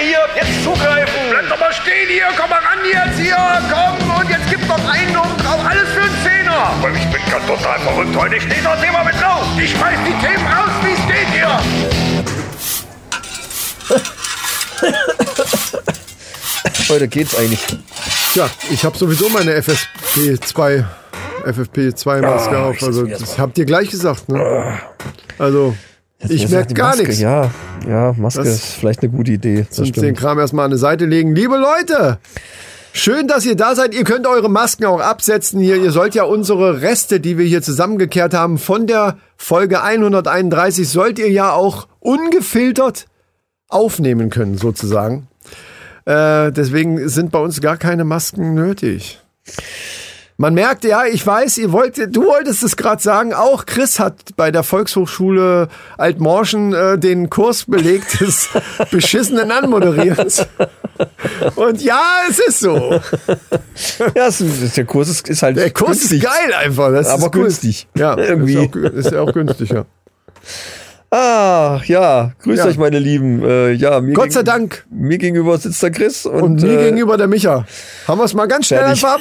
hier, jetzt zugreifen. Bleib doch mal stehen hier, komm mal ran jetzt hier, komm und jetzt gib noch einen und drauf, alles für einen Zehner. Aber ich bin ganz total verrückt heute. Ich stehe das Thema mit drauf. Ich schmeiß die Themen raus, wie es geht hier. Heute geht's eigentlich. Tja, ich habe sowieso meine FFP2 FFP2-Maske Ah, auf. Also das habt ihr gleich gesagt, ne? Also ich Jetzt merke die gar Maske, nichts. Ja, ja, Maske Das- ist vielleicht eine gute Idee. Das den. Kram erstmal an die Seite legen. Liebe Leute, schön, dass ihr da seid. Ihr könnt eure Masken auch absetzen hier. Ihr sollt ja unsere Reste, die wir hier zusammengekehrt haben, von der Folge 131, sollt ihr ja auch ungefiltert aufnehmen können, sozusagen. Äh, deswegen sind bei uns gar keine Masken nötig. Man merkt, ja, ich weiß, ihr wollt, du wolltest es gerade sagen, auch Chris hat bei der Volkshochschule Altmorschen äh, den Kurs belegt des beschissenen Anmoderierens. Und ja, es ist so. Ja, es ist, der Kurs ist, ist halt Der Kurs günstig. ist geil einfach. Das Aber ist cool. günstig. Ja, Irgendwie. Ist, auch, ist ja auch günstig, ja. Ah, ja, grüßt Ja. euch, meine Lieben. Äh, ja, mir Gott sei Dank. Mir gegenüber sitzt der Chris und, Und mir äh, gegenüber der Micha. Haben wir es mal ganz schnell fertig. einfach ab.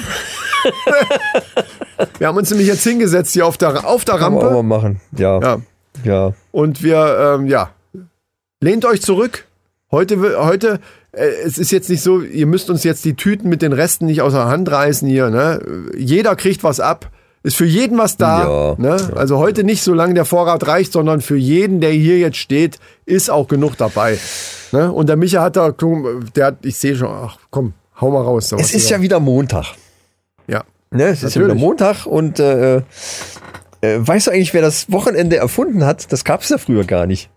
wir haben uns nämlich jetzt hingesetzt hier auf der, auf der kann man auch mal Rampe. machen. Ja, Ja. ja. Und wir, ähm, ja, lehnt euch zurück. Heute, heute, äh, es ist jetzt nicht so, ihr müsst uns jetzt die Tüten mit den Resten nicht aus der Hand reißen hier. Ne? Jeder kriegt was ab. Ist für jeden was da. Ja, ne? Also heute nicht, solange der Vorrat reicht, sondern für jeden, der hier jetzt steht, ist auch genug dabei. Ne? Und der Micha hat da, der hat, ich sehe schon, ach komm, hau mal raus. Es ist ja wieder Montag. ja. Ne? Es ist ja wieder Natürlich. Montag und äh, äh, weißt du eigentlich, wer das Wochenende erfunden hat? Das gab es ja früher gar nicht.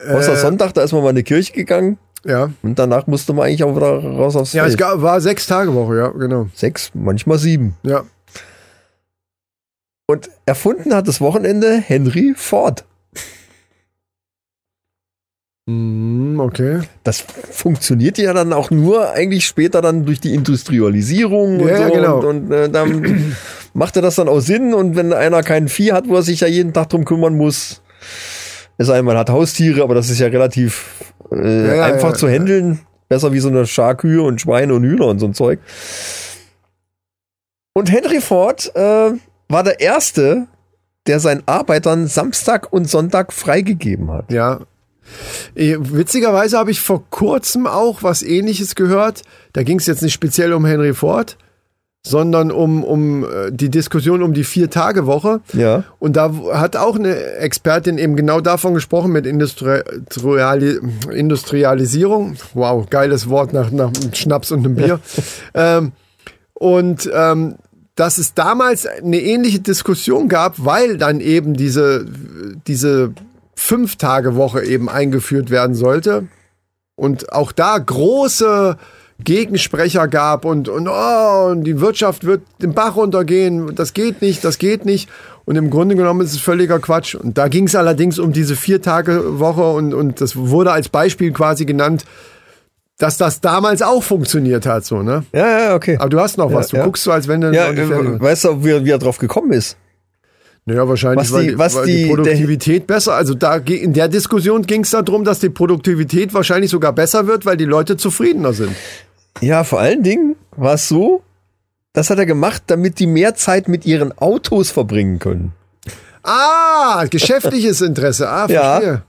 Außer Äh. Sonntag, da ist man mal in die Kirche gegangen Ja, und danach musste man eigentlich auch wieder raus aufs ja es gab, war sechs Tage Woche, ja, genau. Sechs, manchmal sieben. Ja. Und erfunden hat das Wochenende Henry Ford. Mm, okay. Das funktioniert ja dann auch nur eigentlich später dann durch die Industrialisierung und Ja, ja, so. genau. Und, und äh, dann machte das dann auch Sinn. Und wenn einer kein Vieh hat, wo er sich ja jeden Tag drum kümmern muss, es sei denn, man hat Haustiere, aber das ist ja relativ äh, Ja, einfach ja. zu handeln. Besser wie so eine Scharkühe und Schweine und Hühner und so ein Zeug. Und Henry Ford äh, war der Erste, der seinen Arbeitern Samstag und Sonntag freigegeben hat. Ja. Eh, Witzigerweise habe ich vor kurzem auch was ähnliches gehört. Da ging es jetzt nicht speziell um Henry Ford, sondern um, um äh, die Diskussion um die Vier-Tage-Woche. Ja. Und da hat auch eine Expertin eben genau davon gesprochen mit Industri Industriali Industrialisierung. Wow, geiles Wort nach, nach einem Schnaps und einem Bier. ähm, und ähm, dass es damals eine ähnliche Diskussion gab, weil dann eben diese, diese Fünf-Tage-Woche eben eingeführt werden sollte. Und auch da große Gegensprecher gab und, und, oh, und die Wirtschaft wird den Bach runtergehen, das geht nicht, das geht nicht. Und im Grunde genommen ist es völliger Quatsch. Und da ging es allerdings um diese Vier-Tage-Woche und, und das wurde als Beispiel quasi genannt, dass das damals auch funktioniert hat, so, ne? Ja, ja, okay. Aber du hast noch was, du ja. guckst so, als wenn du Ja, äh, weißt du, wie, er- wie er drauf gekommen ist? Naja, wahrscheinlich was war die- was war die die- Produktivität besser. Also da in der Diskussion ging es darum, dass die Produktivität wahrscheinlich sogar besser wird, weil die Leute zufriedener sind. Ja, vor allen Dingen war es so, das hat er gemacht, damit die mehr Zeit mit ihren Autos verbringen können. Ah, geschäftliches Interesse. Ah, Ja. verstehe.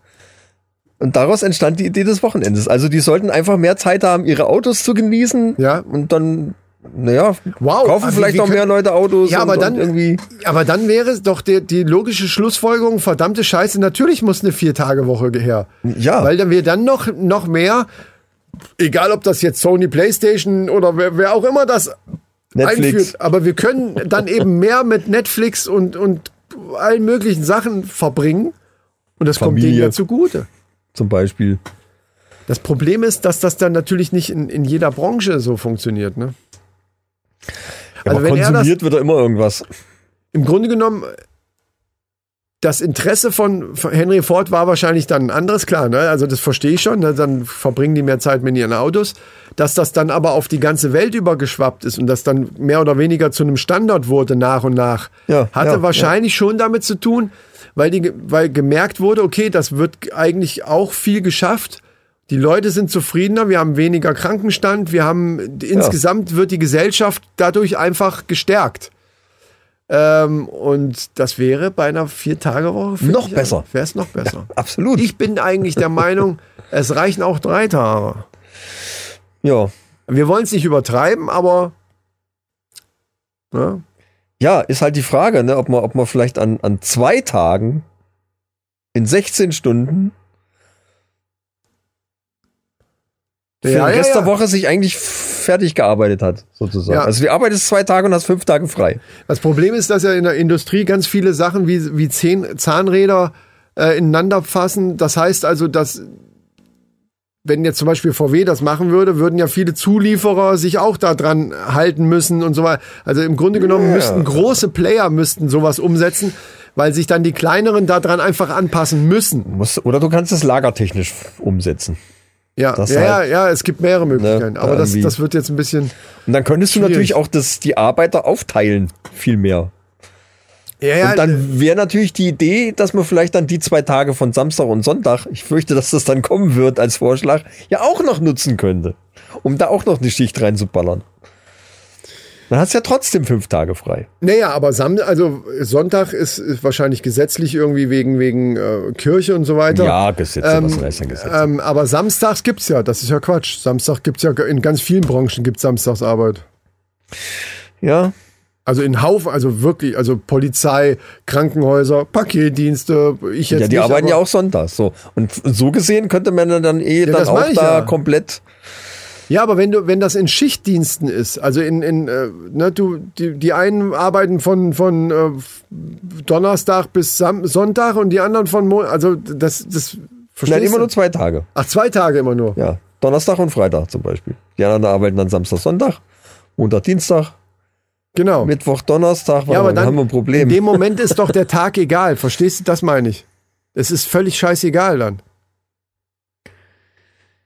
Und daraus entstand die Idee des Wochenendes. Also die sollten einfach mehr Zeit haben, ihre Autos zu genießen. Ja. Und dann, naja, Wow, kaufen vielleicht wie- wie auch mehr Leute Autos. Ja, und, aber dann irgendwie. Aber dann wäre es doch die, die logische Schlussfolgerung, verdammte Scheiße, natürlich muss eine Vier-Tage-Woche her. Ja. Weil dann wir dann noch, noch mehr, egal ob das jetzt Sony Playstation oder wer, wer auch immer das Netflix. einführt, aber wir können dann eben mehr mit Netflix und, und allen möglichen Sachen verbringen. Und das kommt denen Familie. ja zugute. Zum Beispiel. Das Problem ist, dass das dann natürlich nicht in, in jeder Branche so funktioniert. Ne? Ja, Also aber wenn er das- konsumiert wird da immer irgendwas. im Grunde genommen, das Interesse von von Henry Ford war wahrscheinlich dann ein anderes, klar, ne? also das verstehe ich schon, ne? dann verbringen die mehr Zeit mit ihren Autos, dass das dann aber auf die ganze Welt übergeschwappt ist und das dann mehr oder weniger zu einem Standard wurde nach und nach, Ja, hatte ja, wahrscheinlich schon damit zu tun, weil, die, weil gemerkt wurde, okay, das wird eigentlich auch viel geschafft, Die Leute sind zufriedener, wir haben weniger Krankenstand, wir haben insgesamt wird die Gesellschaft dadurch einfach gestärkt. Ähm, und das wäre bei einer Vier-Tage-Woche Noch ich, besser. Wäre es noch besser. Absolut. Ich bin eigentlich der Meinung, es reichen auch drei Tage. ja. Wir wollen es nicht übertreiben, aber ne? Ja, ist halt die Frage, ne, ob man, ob man vielleicht an, an zwei Tagen in 16 Stunden für Ja, den ja, Rest ja. der Woche sich eigentlich fertig gearbeitet hat, sozusagen. Ja. Also du arbeitest zwei Tage und hast fünf Tage frei. Das Problem ist, dass ja in der Industrie ganz viele Sachen wie, wie Zehn, Zahnräder äh, ineinander fassen. Das heißt also, dass wenn jetzt zum Beispiel VW das machen würde, würden ja viele Zulieferer sich auch daran halten müssen und so weiter. Also im Grunde genommen Ja. müssten große Player müssten sowas umsetzen, weil sich dann die kleineren daran einfach anpassen müssen. Oder du kannst es lagertechnisch umsetzen. Ja, Das ja, ja, halt, ja, es gibt mehrere Möglichkeiten. ne, aber das, irgendwie- das wird jetzt ein bisschen. Und dann könntest du Schwierig. natürlich auch das, die Arbeiter aufteilen, viel mehr. Ja, ja, Und dann wäre natürlich die Idee, dass man vielleicht dann die zwei Tage von Samstag und Sonntag, ich fürchte, dass das dann kommen wird als Vorschlag, ja auch noch nutzen könnte, um da auch noch eine Schicht reinzuballern. Dann hast du ja trotzdem fünf Tage frei. Naja, aber Sam also Sonntag ist, ist wahrscheinlich gesetzlich irgendwie wegen, wegen äh, Kirche und so weiter. Ja, Gesetze, was heißt denn Gesetze? Ähm, aber samstags gibt's ja, das ist ja Quatsch. Samstag gibt's ja in ganz vielen Branchen gibt's Samstagsarbeit. ja, Also in Haufen, also wirklich, also Polizei, Krankenhäuser, Paketdienste, ich jetzt ja, die nicht, arbeiten ja auch sonntags. So. Und so gesehen könnte man dann eh Ja, dann das auch da ja. komplett. Ja, aber wenn du, wenn das in Schichtdiensten ist, also in, in äh, ne, du, die, die einen arbeiten von, von äh, Donnerstag bis Sam Sonntag und die anderen von Mon also das, das Nein, verstehst immer du? nur zwei Tage. Ach, zwei Tage immer nur. Ja, Donnerstag und Freitag zum Beispiel. Die anderen arbeiten dann Samstag, Sonntag, Montag, Dienstag, Genau. Mittwoch, Donnerstag. Ja, aber dann, dann haben wir ein Problem. In dem Moment ist doch der Tag egal. Verstehst du? Das meine ich. Es ist völlig scheißegal dann.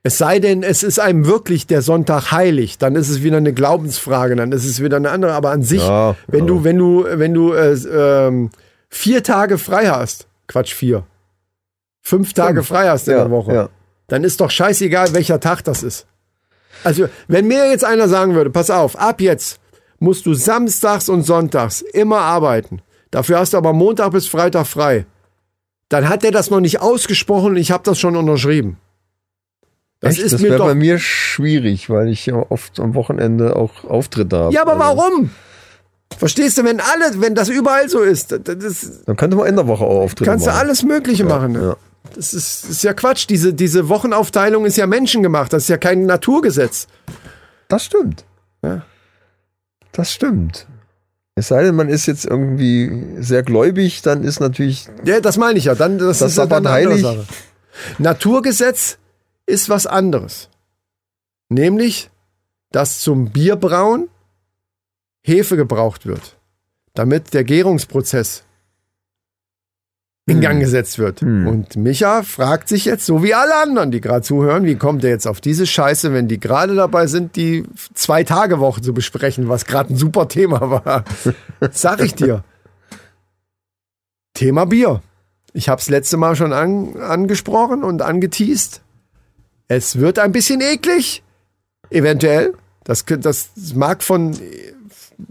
Es sei denn, es ist einem wirklich der Sonntag heilig, dann ist es wieder eine Glaubensfrage, dann ist es wieder eine andere. Aber an sich, Ja, wenn ja. du, wenn du, wenn du äh, ähm, vier Tage frei hast, Quatsch vier, fünf Tage frei hast in ja, der Woche, dann ist doch scheißegal, welcher Tag das ist. Also, wenn mir jetzt einer sagen würde, pass auf, ab jetzt musst du samstags und sonntags immer arbeiten. Dafür hast du aber Montag bis Freitag frei. Dann hat er das noch nicht ausgesprochen und ich habe das schon unterschrieben. Das Echt? ist das mir wäre doch. bei mir schwierig, weil ich ja oft am Wochenende auch Auftritte habe. Ja, aber Also, warum? Verstehst du, wenn alle, wenn das überall so ist, das, Dann könnte man in der Woche auch Auftritte kannst du machen. alles Mögliche machen. ne? ja. Das ist, ist ja Quatsch. Diese, diese Wochenaufteilung ist ja menschengemacht. Das ist ja kein Naturgesetz. Das stimmt. Ja. Das stimmt. Es sei denn, man ist jetzt irgendwie sehr gläubig, dann ist natürlich Ja, das meine ich ja. Dann, das, Das ist ja dann eine heilig. Sache. Naturgesetz ist was anderes. Nämlich, dass zum Bierbrauen Hefe gebraucht wird, damit der Gärungsprozess in Hm. Gang gesetzt wird. Hm. Und Micha fragt sich jetzt, so wie alle anderen, die gerade zuhören, wie kommt er jetzt auf diese Scheiße, wenn die gerade dabei sind, die Zwei-Tage-Woche zu besprechen, was gerade ein super Thema war. Sag ich dir. Thema Bier. Ich habe es letzte Mal schon an, angesprochen und angeteased. Es wird ein bisschen eklig. Eventuell. Das, das mag von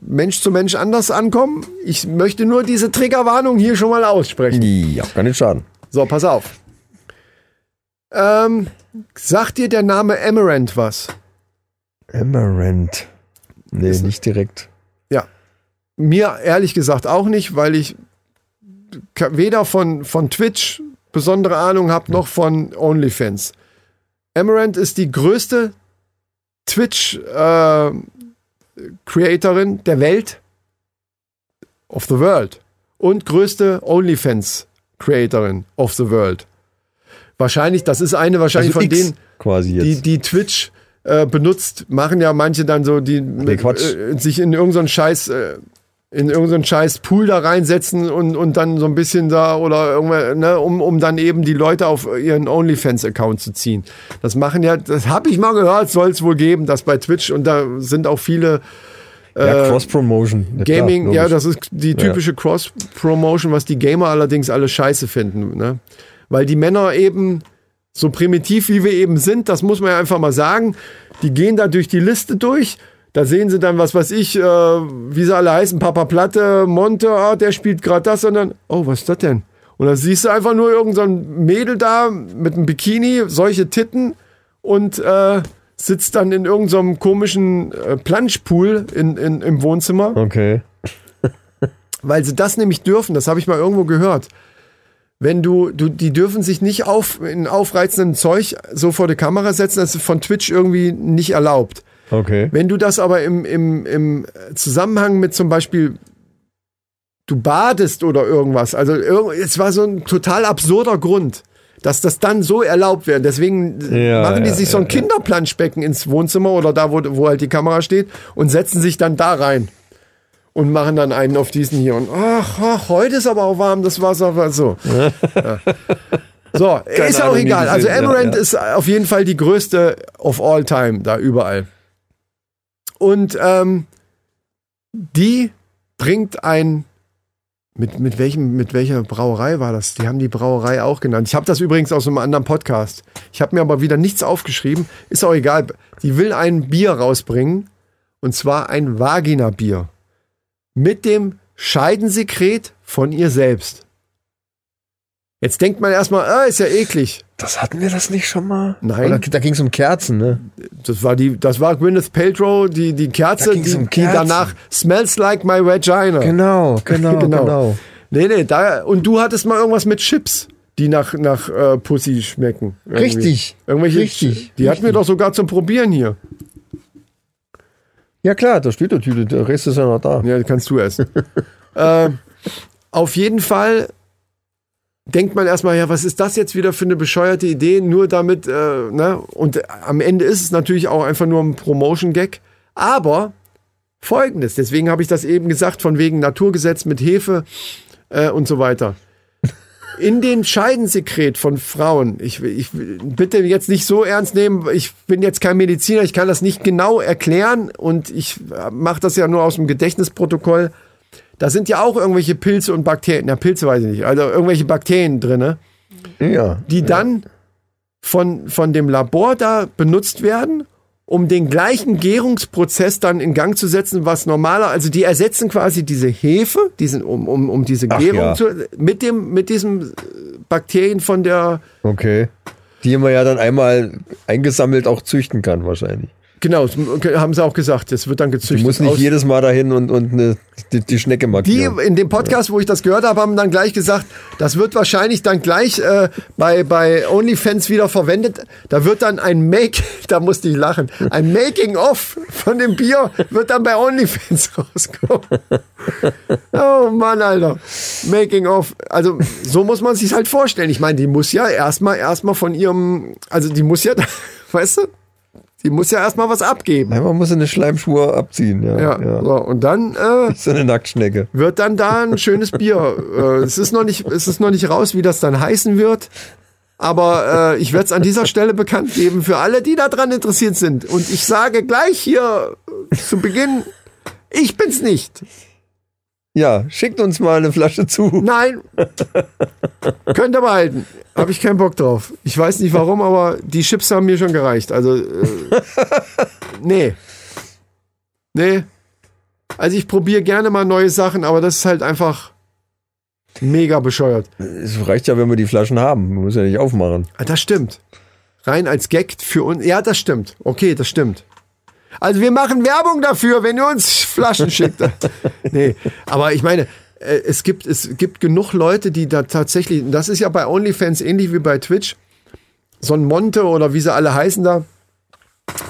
Mensch zu Mensch anders ankommen. Ich möchte nur diese Triggerwarnung hier schon mal aussprechen. ja, kann nicht schaden. So, pass auf. Ähm, sagt dir der Name Amaranth was? Amaranth. Nee, nicht direkt. Ja. Mir ehrlich gesagt auch nicht, weil ich weder von, von Twitch besondere Ahnung habe, noch von OnlyFans. Amaranth ist die größte Twitch-Creatorin der Welt. Of the world. Und größte OnlyFans-Creatorin of the world. Wahrscheinlich, das ist eine wahrscheinlich Also von X denen, die, die Twitch äh, benutzt, machen ja manche dann so, die Quatsch. äh, sich in irgendeinen Scheiß, äh, in irgendeinen Scheiß Pool da reinsetzen und, und dann so ein bisschen da oder irgendwann, ne, um, um dann eben die Leute auf ihren OnlyFans-Account zu ziehen. Das machen ja, das habe ich mal gehört, soll es wohl geben, dass bei Twitch und da sind auch viele ja, Cross-Promotion. Ja, klar, Gaming, ja, logisch. das ist die typische Cross-Promotion, was die Gamer allerdings alle scheiße finden, ne? Weil die Männer eben So primitiv wie wir eben sind, das muss man ja einfach mal sagen. Die gehen da durch die Liste durch. Da sehen sie dann, was weiß ich, äh, wie sie alle heißen, Papa Platte, Monte, ah, der spielt gerade das, und dann, oh, was ist das denn? Und dann siehst du einfach nur irgendein so Mädel da mit einem Bikini, solche Titten und äh, sitzt dann in irgendeinem komischen äh, Planschpool in, in, im Wohnzimmer, Okay. weil sie das nämlich dürfen. Das habe ich mal irgendwo gehört. Wenn du, du, die dürfen sich nicht auf, in aufreizendem Zeug so vor die Kamera setzen, das ist von Twitch irgendwie nicht erlaubt. Okay. Wenn du das aber im, im, im Zusammenhang mit zum Beispiel du badest oder irgendwas, also es war so ein total absurder Grund, dass das dann so erlaubt wird. Deswegen Ja, machen die ja, sich so ein Kinderplanschbecken ins Wohnzimmer oder da, wo, wo halt die Kamera steht und setzen sich dann da rein und machen dann einen auf diesen hier und ach, ach heute ist aber auch warm, das Wasser war so. Ja. So, ist auch Ahnung, wie egal. Also Amaranth ist auf jeden Fall die größte of all time da überall. Und ähm, die bringt ein mit, mit, welchem, mit welcher Brauerei war das? Die haben die Brauerei auch genannt. Ich habe das übrigens aus einem anderen Podcast. Ich habe mir aber wieder nichts aufgeschrieben. Ist auch egal. Die will ein Bier rausbringen. Und zwar ein Vagina-Bier. Mit dem Scheidensekret von ihr selbst. Jetzt denkt man erstmal, ah, ist ja eklig. Das hatten wir das nicht schon mal? Nein. Oder, da ging es um Kerzen, ne? Das war die, das war Gwyneth Paltrow, die, die Kerze, Da die, um die Kerzen. danach smells like my vagina. Genau, genau, Genau. genau. Nee, nee, da, und du hattest mal irgendwas mit Chips, die nach, nach äh, Pussy schmecken. Irgendwie. Richtig, Irgendwelche richtig, Die hatten wir richtig. doch sogar zum Probieren hier. Ja klar, da steht der Tüte, der Rest ist ja noch da. Ja, kannst du essen. äh, auf jeden Fall denkt man erstmal, ja, was ist das jetzt wieder für eine bescheuerte Idee? Nur damit, äh, ne? Und am Ende ist es natürlich auch einfach nur ein Promotion-Gag. Aber folgendes, deswegen habe ich das eben gesagt, von wegen Naturgesetz mit Hefe äh, und so weiter. In den Scheidensekret von Frauen, ich, ich bitte jetzt nicht so ernst nehmen, ich bin jetzt kein Mediziner, ich kann das nicht genau erklären und ich mache das ja nur aus dem Gedächtnisprotokoll. Da sind ja auch irgendwelche Pilze und Bakterien, na Pilze weiß ich nicht, also irgendwelche Bakterien drinne, Ja. die dann von, von dem Labor da benutzt werden, um den gleichen Gärungsprozess dann in Gang zu setzen, was normaler, also die ersetzen quasi diese Hefe, diesen, um, um, um diese Ach Gärung ja. zu, mit dem, mit diesem äh, Bakterien von der, Okay. Die man ja dann einmal eingesammelt auch züchten kann, wahrscheinlich. Genau, haben sie auch gesagt, das wird dann gezüchtet. Du musst nicht jedes Mal dahin und, und eine, die, die Schnecke Die markieren. in dem Podcast, wo ich das gehört habe, haben dann gleich gesagt, das wird wahrscheinlich dann gleich äh, bei, bei OnlyFans wieder verwendet. Da wird dann ein Make, da musste ich lachen, ein Making-of von dem Bier wird dann bei OnlyFans rauskommen. Oh Mann, Alter. Making-of. Also so muss man sich halt vorstellen. Ich meine, die muss ja erstmal erstmal von ihrem, also die muss ja, weißt du, die muss ja erstmal was abgeben. Einmal muss eine Schleimspur abziehen, ja. Ja, ja. So, und dann äh, So eine Nacktschnecke. wird dann da ein schönes Bier. Äh, es, ist noch nicht, es ist noch nicht raus, wie das dann heißen wird. Aber äh, ich werde es an dieser Stelle bekannt geben für alle, die daran interessiert sind. Und ich sage gleich hier zu Beginn, ich bin's nicht. Ja, schickt uns mal eine Flasche zu. Nein. Könnt ihr behalten. Habe ich keinen Bock drauf. Ich weiß nicht warum, aber die Chips haben mir schon gereicht. Also, äh, nee. Nee. Also ich probiere gerne mal neue Sachen, aber das ist halt einfach mega bescheuert. Es reicht ja, wenn wir die Flaschen haben. Man muss ja nicht aufmachen. Ah, Das stimmt. Rein als Gag für uns. Ja, das stimmt. Okay, das stimmt. Also wir machen Werbung dafür, wenn ihr uns Flaschen schickt. nee, aber ich meine, äh, es gibt, es gibt genug Leute, die da tatsächlich, das ist ja bei OnlyFans ähnlich wie bei Twitch, so ein Monte oder wie sie alle heißen da,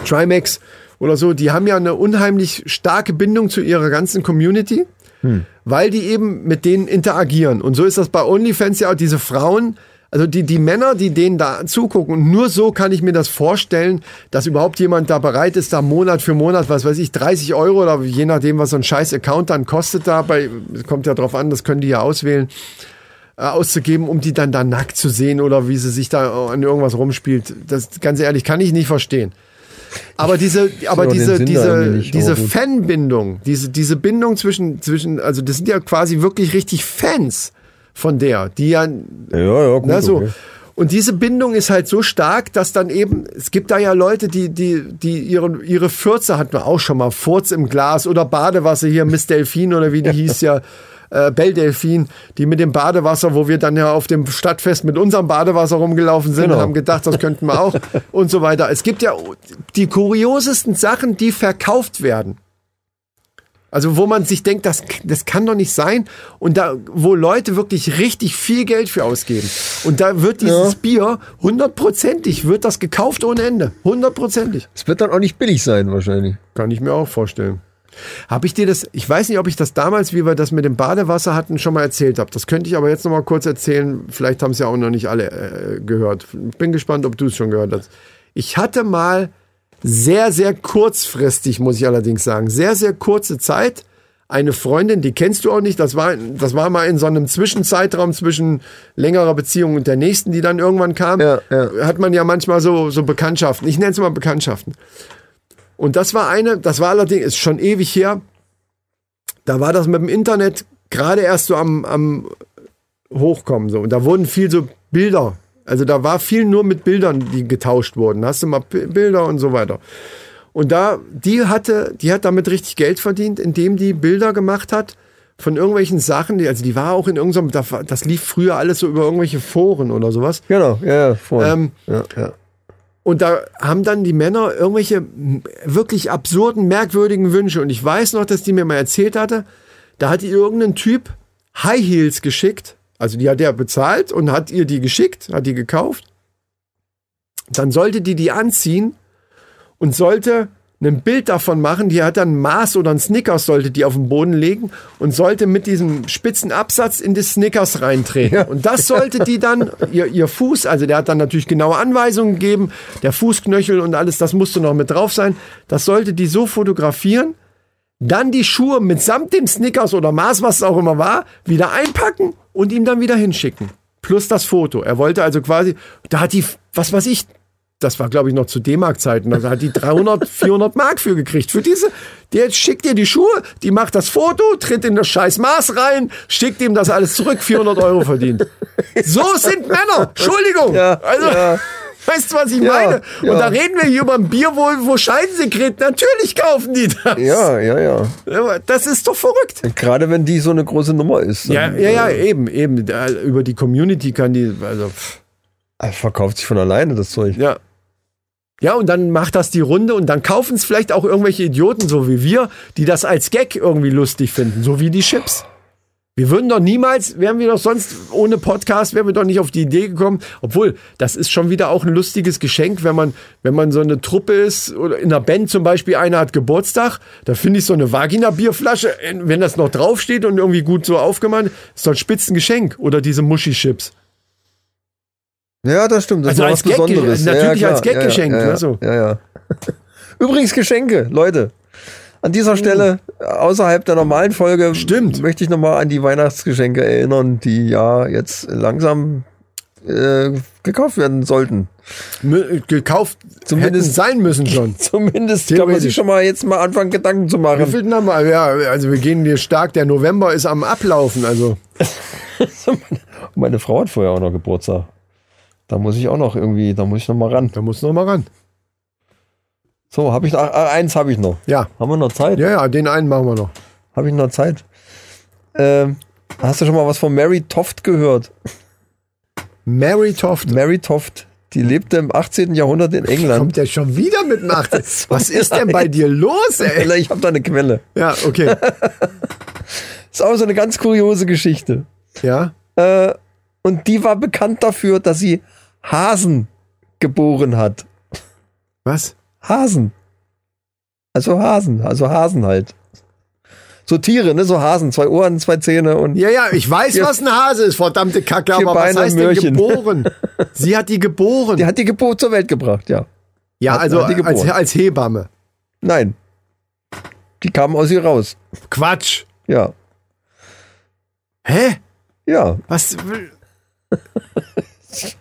Trimax oder so, die haben ja eine unheimlich starke Bindung zu ihrer ganzen Community, weil die eben mit denen interagieren. Und so ist das bei OnlyFans ja auch diese Frauen, also die, die Männer, die denen da zugucken. Und nur so kann ich mir das vorstellen, dass überhaupt jemand da bereit ist, da Monat für Monat, was weiß ich, 30 Euro oder je nachdem, was so ein scheiß Account dann kostet da, bei, kommt ja drauf an, das können die ja auswählen, äh, auszugeben, um die dann da nackt zu sehen oder wie sie sich da an irgendwas rumspielt. Das, ganz ehrlich, kann ich nicht verstehen. Aber diese, aber diese, diese, diese. Fanbindung, diese, diese Bindung zwischen, zwischen, also das sind ja quasi wirklich richtig Fans von der, die ja Ja, ja, gut. na, so. okay. Und diese Bindung ist halt so stark, dass dann eben, es gibt da ja Leute, die, die, die ihre, ihre Fürze hatten wir auch schon mal, Furz im Glas oder Badewasser hier, Miss Delfin oder wie die hieß ja, äh, Belldelfin, die mit dem Badewasser, wo wir dann ja auf dem Stadtfest mit unserem Badewasser rumgelaufen sind Genau. und haben gedacht, das könnten wir auch und so weiter. Es gibt ja die kuriosesten Sachen, die verkauft werden. Also wo man sich denkt, das, das kann doch nicht sein. Und da, wo Leute wirklich richtig viel Geld für ausgeben. Und da wird dieses Bier hundertprozentig, wird das gekauft ohne Ende. Hundertprozentig. Es wird dann auch nicht billig sein, wahrscheinlich. Kann ich mir auch vorstellen. Habe ich dir das, ich weiß nicht, ob ich das damals, wie wir das mit dem Badewasser hatten, schon mal erzählt habe. Das könnte ich aber jetzt noch mal kurz erzählen. Vielleicht haben es ja auch noch nicht alle äh, gehört. Bin gespannt, ob du es schon gehört hast. Ich hatte mal sehr, sehr kurzfristig, muss ich allerdings sagen, sehr, sehr kurze Zeit eine Freundin, die kennst du auch nicht, das war, das war mal in so einem Zwischenzeitraum zwischen längerer Beziehung und der nächsten, die dann irgendwann kam, Ja, ja. hat man ja manchmal so, so Bekanntschaften. Ich nenne es mal Bekanntschaften. Und das war eine, das war allerdings, ist schon ewig her, da war das mit dem Internet gerade erst so am, am Hochkommen. So. Und da wurden viel so Bilder, also da war viel nur mit Bildern, die getauscht wurden. Hast du mal Bilder und so weiter. Und da, die hatte, die hat damit richtig Geld verdient, indem die Bilder gemacht hat von irgendwelchen Sachen, die, also die war auch in irgendeinem, das, lief früher alles so über irgendwelche Foren oder sowas. Genau, ja, ja, voll. Ähm, ja, ja. Und da haben dann die Männer irgendwelche wirklich absurden, merkwürdigen Wünsche. Und ich weiß noch, dass die mir mal erzählt hatte, da hat ihr irgendein Typ High Heels geschickt. Also die hat er bezahlt und hat ihr die geschickt, hat die gekauft. Dann sollte die die anziehen und sollte ein Bild davon machen. Die hat dann ein Maß oder ein Snickers sollte die auf den Boden legen und sollte mit diesem spitzen Absatz in das Snickers reintreten. Und das sollte die dann, ihr, ihr Fuß, also der hat dann natürlich genaue Anweisungen gegeben, der Fußknöchel und alles, das musste noch mit drauf sein. Das sollte die so fotografieren, dann die Schuhe mitsamt dem Snickers oder Maß, was es auch immer war, wieder einpacken und ihm dann wieder hinschicken. Plus das Foto. Er wollte also quasi, da hat die, was weiß ich, das war glaube ich noch zu D-Mark-Zeiten, da hat die 300, 400 Mark für gekriegt. Für diese, der schickt ihr die Schuhe, die macht das Foto, tritt in das scheiß Maß rein, schickt ihm das alles zurück, 400 Euro verdient. So sind Männer, Entschuldigung. Ja, also, ja. Weißt du, was ich Ja, meine? ja. Und da reden wir hier über ein Bier, wo, wo Scheidensekret, natürlich kaufen die das. ja, ja, ja. Das ist doch verrückt. Gerade wenn die so eine große Nummer ist. Ja, ja, ja, äh, eben, eben. Über die Community kann die, also, äh, verkauft sich von alleine das Zeug. ja. Ja, und dann macht das die Runde und dann kaufen es vielleicht auch irgendwelche Idioten, so wie wir, die das als Gag irgendwie lustig finden, so wie die Chips. Wir würden doch niemals, wären wir doch sonst ohne Podcast, wären wir doch nicht auf die Idee gekommen. Obwohl, das ist schon wieder auch ein lustiges Geschenk, wenn man, wenn man so eine Truppe ist oder in einer Band zum Beispiel, einer hat Geburtstag, da finde ich so eine Vagina-Bierflasche, wenn das noch draufsteht und irgendwie gut so aufgemacht, ist doch ein Spitzengeschenk. Oder diese Muschi-Chips. Ja, das stimmt. Das Also als was Gag- Besonderes. natürlich ja, als. Gaggeschenk, ja, ja, ne, so. Ja, ja. Übrigens Geschenke, Leute. An dieser Stelle, außerhalb der normalen Folge, Stimmt. möchte ich nochmal an die Weihnachtsgeschenke erinnern, die ja jetzt langsam äh, gekauft werden sollten. Mü- Gekauft, Zumindest- sein müssen schon. Zumindest kann man sich schon mal jetzt mal anfangen, Gedanken zu Wie machen. viel haben wir? Ja, also wir gehen hier stark. Der November ist am Ablaufen. Also Meine Frau hat vorher auch noch Geburtstag. Da muss ich auch noch irgendwie, da muss ich noch mal ran. da muss noch mal ran. So, habe ich noch, ah, eins habe ich noch. Ja, Haben wir noch Zeit? ja, ja. Den einen machen wir noch. Habe ich noch Zeit? Ähm, hast du schon mal was von Mary Toft gehört? Mary Toft. Mary Toft, die lebte im 18. Jahrhundert in England. Kommt der schon wieder mit dem 18. Was ist denn bei dir los, ey? Ich habe da eine Quelle. Ja, okay. Ist auch so eine ganz kuriose Geschichte. Ja. Äh, und die war bekannt dafür, dass sie Hasen geboren hat. Was? Hasen. Also Hasen, also Hasen halt. So Tiere, ne? So Hasen, zwei Ohren, zwei Zähne und Ja, ja, ich weiß, was ein Hase ist, verdammte Kacke, aber was heißt denn Möhrchen. geboren? Sie hat die geboren. die hat die Geburt zur Welt gebracht, ja. ja, hat- also hat als, als Hebamme. Nein. Die kamen aus ihr raus. Quatsch. Ja. Hä? Ja. Was?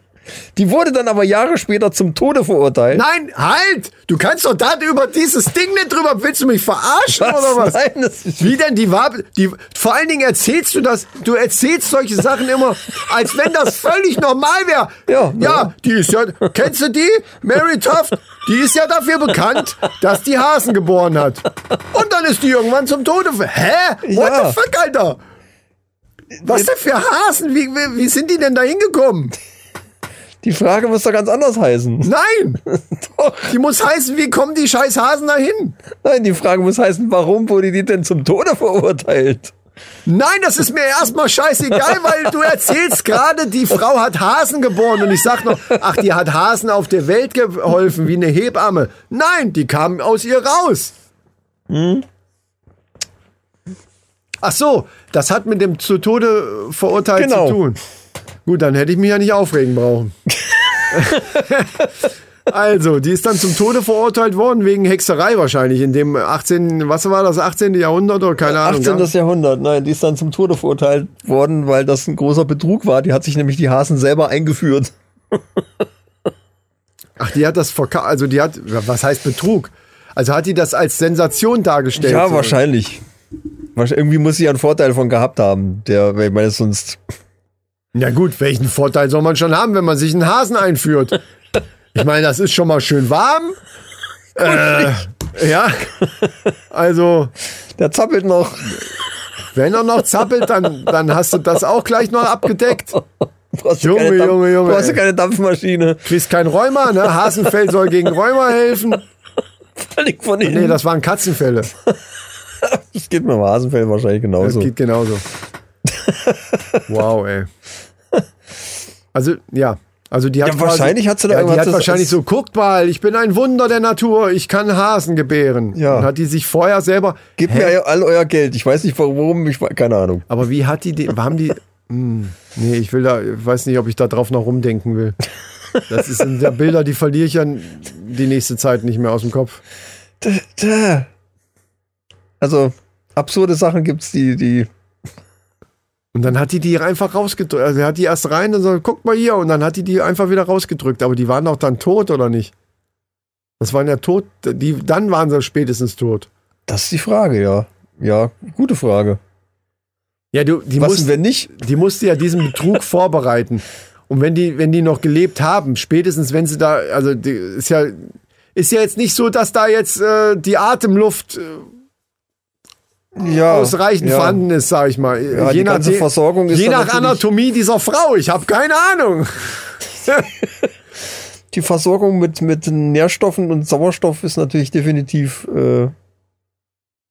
Die wurde dann aber Jahre später zum Tode verurteilt. Nein, halt! Du kannst doch da über dieses Ding nicht drüber. Willst du mich verarschen oder was? Nein, das ist Wie denn die war die vor allen Dingen erzählst du das du erzählst solche Sachen immer als wenn das völlig normal wäre. Ja, ja, ja. die ist ja kennst du die? Mary Toft, die ist ja dafür bekannt, dass die Hasen geboren hat. Und dann ist die irgendwann zum Tode. Hä? What Ja. the fuck, Alter? Was denn für Hasen? Wie, wie, wie sind die denn da hingekommen? Die Frage muss doch ganz anders heißen. Nein! Doch. Die muss heißen, wie kommen die scheiß Hasen da hin? Nein, die Frage muss heißen, warum wurde die denn zum Tode verurteilt? Nein, das ist mir erstmal scheißegal, weil du erzählst gerade, die Frau hat Hasen geboren und ich sag noch, ach, die hat Hasen auf der Welt geholfen, wie eine Hebamme. Nein, die kamen aus ihr raus. Ach so, das hat mit dem zu Tode verurteilt Genau. zu tun. Gut, dann hätte ich mich ja nicht aufregen brauchen. also, die ist dann zum Tode verurteilt worden, wegen Hexerei wahrscheinlich, in dem 18., was war das, 18. Jahrhundert oder keine Ahnung. 18. ja? Jahrhundert. Nein, die ist dann zum Tode verurteilt worden, weil das ein großer Betrug war. Die hat sich nämlich die Hasen selber eingeführt. Ach, die hat das verkauft, also die hat, was heißt Betrug? Also hat die das als Sensation dargestellt? Ja, so? wahrscheinlich. Wahrsch- Irgendwie muss sie einen Vorteil von gehabt haben. Der, weil ich meine, sonst. Ja gut, welchen Vorteil soll man schon haben, wenn man sich einen Hasen einführt? Ich meine, das ist schon mal schön warm. Äh, ja, also Der zappelt noch. wenn er noch zappelt, dann, dann hast du das auch gleich noch abgedeckt. Du ja Junge, Junge, Junge, Du hast ja ey. keine Dampfmaschine. Kriegst kein Rheuma, ne? Hasenfell soll gegen Rheuma helfen. Völlig von innen. Nee, das waren Katzenfälle. das geht mit dem Hasenfell wahrscheinlich Das genauso. geht genauso. Wow, ey. Also, ja. Also die hat Ja, quasi, wahrscheinlich hat sie da ja, die irgendwas- hat das wahrscheinlich so, guckt mal, ich bin ein Wunder der Natur, ich kann Hasen gebären. Ja. Und hat die sich vorher selber. Gebt Hä? mir all euer Geld. Ich weiß nicht warum, ich keine Ahnung. Aber wie hat die, die haben die. Hm, nee, ich will da, ich weiß nicht, ob ich da drauf noch rumdenken will. Das ist sind ja Bilder, die verliere ich ja die nächste Zeit nicht mehr aus dem Kopf. Also, absurde Sachen gibt's, die, die. Und dann hat die die einfach rausgedrückt. Also hat die erst rein und so, guck mal hier. Und dann hat die die einfach wieder rausgedrückt. Aber die waren doch dann tot, oder nicht? Das waren ja tot. Die, dann waren sie spätestens tot. Das ist die Frage, ja. Ja, gute Frage. Ja, du, die, Was musst, denn, wenn nicht? die musste ja diesen Betrug vorbereiten. Und wenn die, wenn die noch gelebt haben, spätestens wenn sie da, also die, ist ja, ist ja jetzt nicht so, dass da jetzt äh, die Atemluft äh, Ja. ausreichend ja. vorhanden ist, sag ich mal. Ja, je- Versorgung ist Je nach Anatomie dieser Frau. Ich habe keine Ahnung. Die Versorgung mit, mit Nährstoffen und Sauerstoff ist natürlich definitiv. Äh,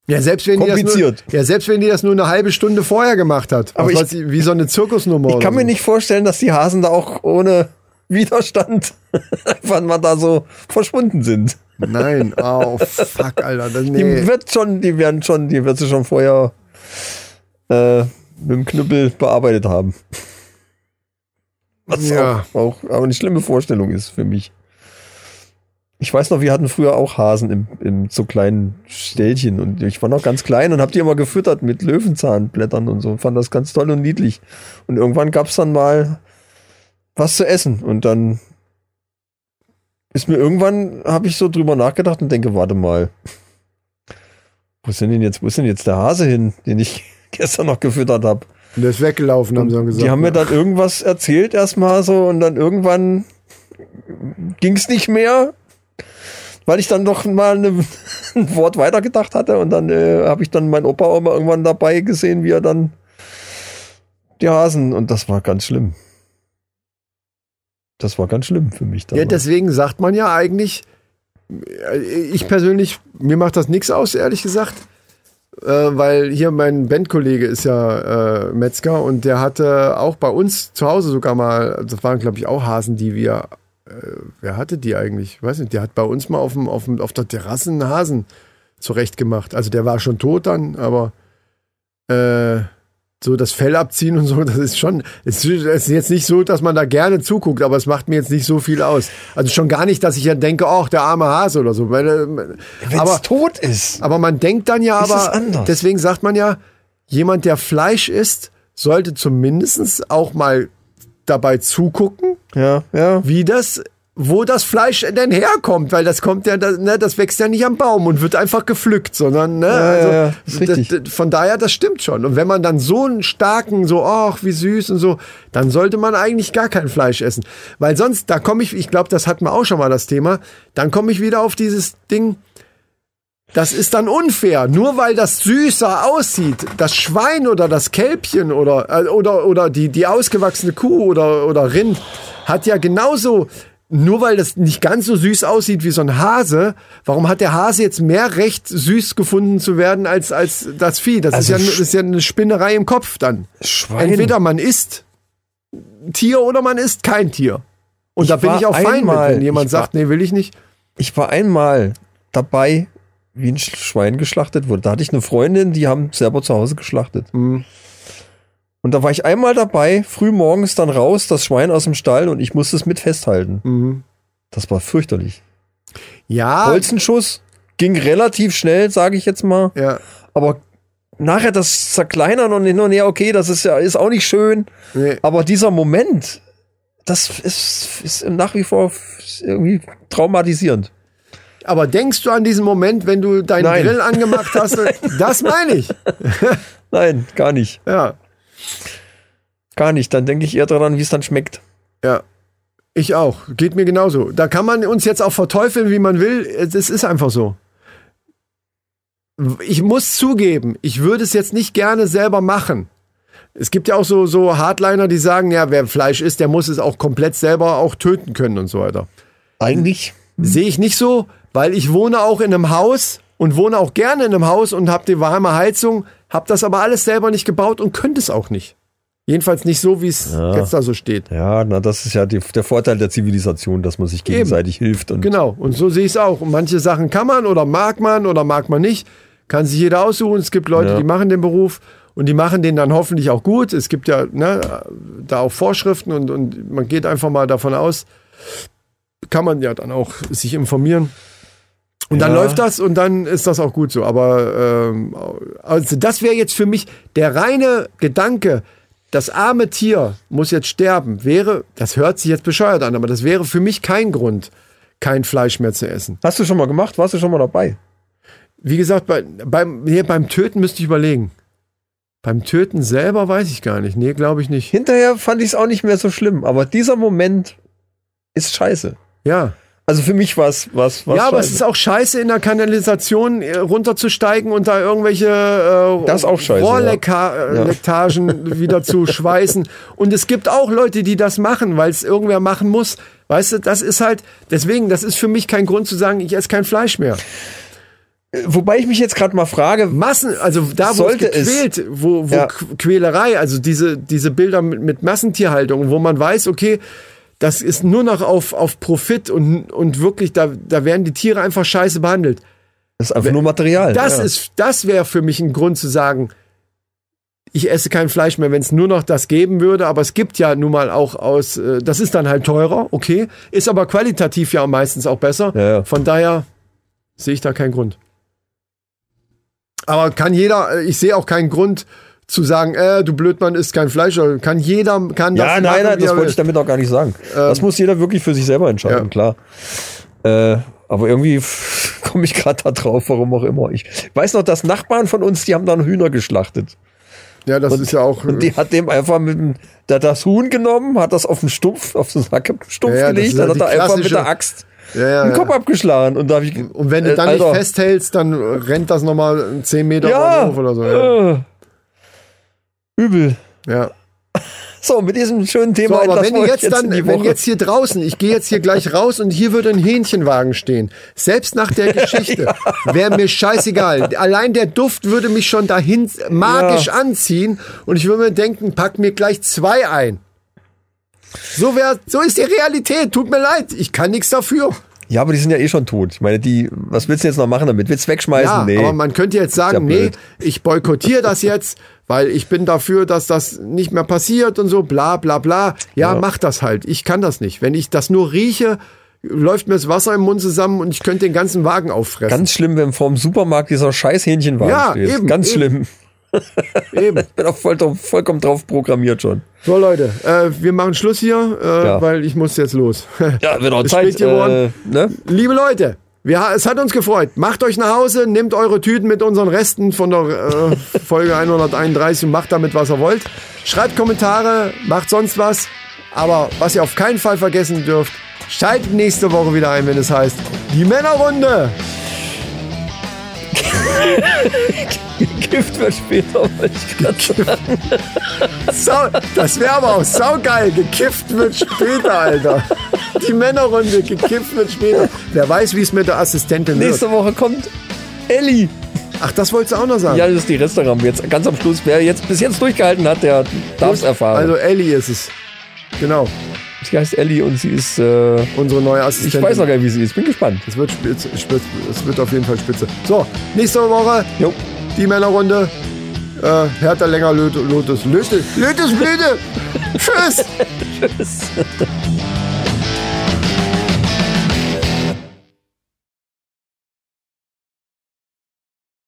Ja, selbst wenn die das nur, Kompliziert. ja, selbst wenn die das nur eine halbe Stunde vorher gemacht hat. Aber ich- weiß ich, wie so eine Zirkusnummer. ich kann mir nicht vorstellen, dass die Hasen da auch ohne Widerstand einfach mal da so verschwunden sind. Nein, oh fuck, Alter. Das, Die nee. wird schon, die werden schon, die wird sie schon vorher äh, mit dem Knüppel bearbeitet haben. Was Ja. auch, auch aber eine schlimme Vorstellung ist für mich. Ich weiß noch, wir hatten früher auch Hasen im, im so kleinen Ställchen und ich war noch ganz klein und hab die immer gefüttert mit Löwenzahnblättern und so. Fand das ganz toll und niedlich. Und irgendwann gab's dann mal was zu essen und dann ist mir irgendwann, habe ich so drüber nachgedacht und denke, warte mal, wo ist denn denn jetzt, wo ist denn jetzt der Hase hin, den ich gestern noch gefüttert habe? Der ist weggelaufen, haben sie dann gesagt. Die haben mir dann irgendwas erzählt erstmal so und dann irgendwann ging's nicht mehr, weil ich dann doch mal eine, ein Wort weitergedacht hatte und dann äh, habe ich dann meinen Opa auch mal irgendwann dabei gesehen, wie er dann die Hasen und das war ganz schlimm. Das war ganz schlimm für mich. Ja, damals. deswegen sagt man ja eigentlich, äh, ich persönlich, mir macht das nichts aus, ehrlich gesagt. Äh, weil hier mein Bandkollege ist ja äh, Metzger und der hatte auch bei uns zu Hause sogar mal, das waren glaube ich auch Hasen, die wir, äh, wer hatte die eigentlich? Ich weiß nicht, der hat bei uns mal auf, dem, auf, dem, auf der Terrasse einen Hasen zurechtgemacht. Also der war schon tot dann, aber äh, so das Fell abziehen und so, das ist schon, es ist es jetzt nicht so, dass man da gerne zuguckt, aber es macht mir jetzt nicht so viel aus. Also schon gar nicht, dass ich ja denke, ach, der arme Hase oder so. Wenn's aber, tot ist. aber man denkt dann ja aber, es anders? deswegen sagt man ja, jemand, der Fleisch isst, sollte zumindest auch mal dabei zugucken, Ja, ja. wie das, wo das Fleisch denn herkommt, weil das kommt ja, das, ne, das wächst ja nicht am Baum und wird einfach gepflückt, sondern, ne, also, ja, ist richtig. von daher, das stimmt schon. Und wenn man dann so einen starken, so, ach, wie süß und so, dann sollte man eigentlich gar kein Fleisch essen. Weil sonst, da komme ich, ich glaube, das hatten wir auch schon mal das Thema, dann komme ich wieder auf dieses Ding, das ist dann unfair. Nur weil das süßer aussieht, das Schwein oder das Kälbchen oder, äh, oder, oder die, die ausgewachsene Kuh oder, oder Rind hat ja genauso, nur weil das nicht ganz so süß aussieht wie so ein Hase, warum hat der Hase jetzt mehr Recht, süß gefunden zu werden als, als das Vieh? Das, Also ist, ja, das ist ja eine Spinnerei im Kopf dann. Schwein. Entweder man isst Tier oder man isst kein Tier. Und Ich da bin ich auch fein mit, einmal- wenn jemand war- sagt, nee, will ich nicht. Ich war einmal dabei, wie ein Sch- Schwein geschlachtet wurde. Da hatte ich eine Freundin, die haben selber zu Hause geschlachtet. Mhm. Und da war ich einmal dabei, früh morgens dann raus, das Schwein aus dem Stall und ich musste es mit festhalten. Mhm. Das war fürchterlich. Ja, Bolzenschuss ging relativ schnell, sage ich jetzt mal. ja, Aber nachher das Zerkleinern und hin und her, okay, das ist ja ist auch nicht schön. nee. Aber dieser Moment, das ist, ist nach wie vor irgendwie traumatisierend. Aber denkst du an diesen Moment, wenn du deinen Nein. Grill angemacht hast? Das meine ich. Nein, gar nicht. Ja, Gar nicht. Dann denke ich eher daran, wie es dann schmeckt. ja. Ich auch. Geht mir genauso. Da kann man uns jetzt auch verteufeln, wie man will. Es ist einfach so. Ich muss zugeben, ich würde es jetzt nicht gerne selber machen. Es gibt ja auch so, so Hardliner, die sagen, ja, wer Fleisch isst, der muss es auch komplett selber auch töten können und so weiter. Eigentlich. Sehe ich nicht so, weil ich wohne auch in einem Haus und wohne auch gerne in einem Haus und habe die warme Heizung, habe das aber alles selber nicht gebaut und könnte es auch nicht. Jedenfalls nicht so, wie es jetzt da so steht. Ja, na, das ist ja die, der Vorteil der Zivilisation, dass man sich gegenseitig hilft. Und Genau, und so sehe ich es auch. Und manche Sachen kann man oder mag man oder mag man nicht. Kann sich jeder aussuchen. Es gibt Leute, Ja. die machen den Beruf und die machen den dann hoffentlich auch gut. Es gibt ja ne, da auch Vorschriften und, und man geht einfach mal davon aus, kann man ja dann auch sich informieren. Und dann Ja. läuft das und dann ist das auch gut so. Aber ähm, also das wäre jetzt für mich der reine Gedanke, das arme Tier muss jetzt sterben, wäre, das hört sich jetzt bescheuert an, aber das wäre für mich kein Grund, kein Fleisch mehr zu essen. Hast du schon mal gemacht? Warst du schon mal dabei? Wie gesagt, bei, beim, hier, beim Töten müsste ich überlegen. Beim Töten selber weiß ich gar nicht. Nee, glaube ich nicht. Hinterher fand ich es auch nicht mehr so schlimm, aber dieser Moment ist scheiße. Ja. Also für mich war es was. Ja, aber es ist auch scheiße, in der Kanalisation äh, runterzusteigen und da irgendwelche äh, Das ist auch scheiße, Rohrlektagen wieder zu schweißen. Und es gibt auch Leute, die das machen, weil es irgendwer machen muss. Weißt du, das ist halt, deswegen, das ist für mich kein Grund zu sagen, ich esse kein Fleisch mehr. Wobei ich mich jetzt gerade mal frage, Massen, also da, wo es es. gequält, wo, wo Ja. Qu- Quälerei, also diese, diese Bilder mit, mit Massentierhaltung, wo man weiß, okay, das ist nur noch auf, auf Profit und, und wirklich, da, da werden die Tiere einfach scheiße behandelt. das ist einfach nur Material. Das ja. ist, das wäre für mich ein Grund zu sagen, ich esse kein Fleisch mehr, wenn es nur noch das geben würde, aber es gibt ja nun mal auch aus, äh, das ist dann halt teurer, okay, ist aber qualitativ ja meistens auch besser. Ja, ja. Von daher sehe ich da keinen Grund. Aber kann jeder, äh, ich sehe auch keinen Grund zu sagen, äh, du Blödmann isst kein Fleisch, kann jeder, kann das Ja, machen, nein, nein, das wollte ich damit auch gar nicht sagen. das muss jeder wirklich für sich selber entscheiden, Ja. klar. Äh, aber irgendwie komme ich gerade da drauf, warum auch immer. Ich weiß noch, dass Nachbarn von uns, die haben dann Hühner geschlachtet. Ja, das ist ja auch, Und die hat dem einfach mit dem, der hat das Huhn genommen, hat das auf den Stumpf, auf den Sackstumpf Ja, ja, gelegt, ja dann hat er einfach mit der Axt ja, ja, den ja. Kopf abgeschlagen. Und da habe ich Und wenn du äh, dann Alter, nicht festhältst, dann rennt das nochmal 10 Meter ja, hoch oder so. Ja. Übel. ja. So, mit diesem schönen So, Thema aber entlassen wenn euch jetzt dann, wenn jetzt hier draußen, ich gehe jetzt hier gleich raus und hier würde ein Hähnchenwagen stehen. Selbst nach der Geschichte wäre mir scheißegal. Allein der Duft würde mich schon dahin magisch Ja. anziehen und ich würde mir denken, pack mir gleich zwei ein. So wär, so ist die Realität. Tut mir leid. Ich kann nichts dafür. Ja, aber die sind ja eh schon tot. Ich meine, die, was willst du jetzt noch machen damit? Willst du wegschmeißen? Ja, nee. aber man könnte jetzt sagen, ja nee, ich boykottiere das jetzt, weil ich bin dafür, dass das nicht mehr passiert und so, bla bla bla. Ja, mach das halt. Ich kann das nicht. Wenn ich das nur rieche, läuft mir das Wasser im Mund zusammen und ich könnte den ganzen Wagen auffressen. Ganz schlimm, wenn vorm Supermarkt dieser scheiß Hähnchenwagen Ja, steht. eben, Ganz eben. schlimm. Eben. Bin auch voll, vollkommen drauf programmiert schon. So, Leute, äh, wir machen Schluss hier, äh, Ja. weil ich muss jetzt los. Ja, wird auch Zeit. spät geworden. Äh, ne? Liebe Leute, wir, es hat uns gefreut. Macht euch nach Hause, nehmt eure Tüten mit unseren Resten von der äh, Folge 131 und macht damit, was ihr wollt. Schreibt Kommentare, macht sonst was. Aber was ihr auf keinen Fall vergessen dürft, schaltet nächste Woche wieder ein, wenn es heißt, die Männerrunde. Gift wird später, wollte ich gerade sagen. Sau, das wäre aber auch saugeil. Gekifft wird später, Alter. Die Männerrunde, gekifft wird später. Wer weiß, wie es mit der Assistentin wird. Nächste Woche kommt Ellie. Ach, das wolltest du auch noch sagen? Ja, das ist die Restaurant. Jetzt ganz am Schluss, wer jetzt bis jetzt durchgehalten hat, der darf es erfahren. Also Ellie ist es. Genau, sie heißt Ellie und sie ist. Äh, unsere neue ich Assistentin. weiß noch gar nicht, wie sie ist. Bin gespannt. Es wird, spitze, spitze, es wird auf jeden Fall spitze. So, nächste Woche Jo. Die Männerrunde. Äh, härter, länger, Lotus. Löte, Lötes Blüte. Tschüss. Tschüss.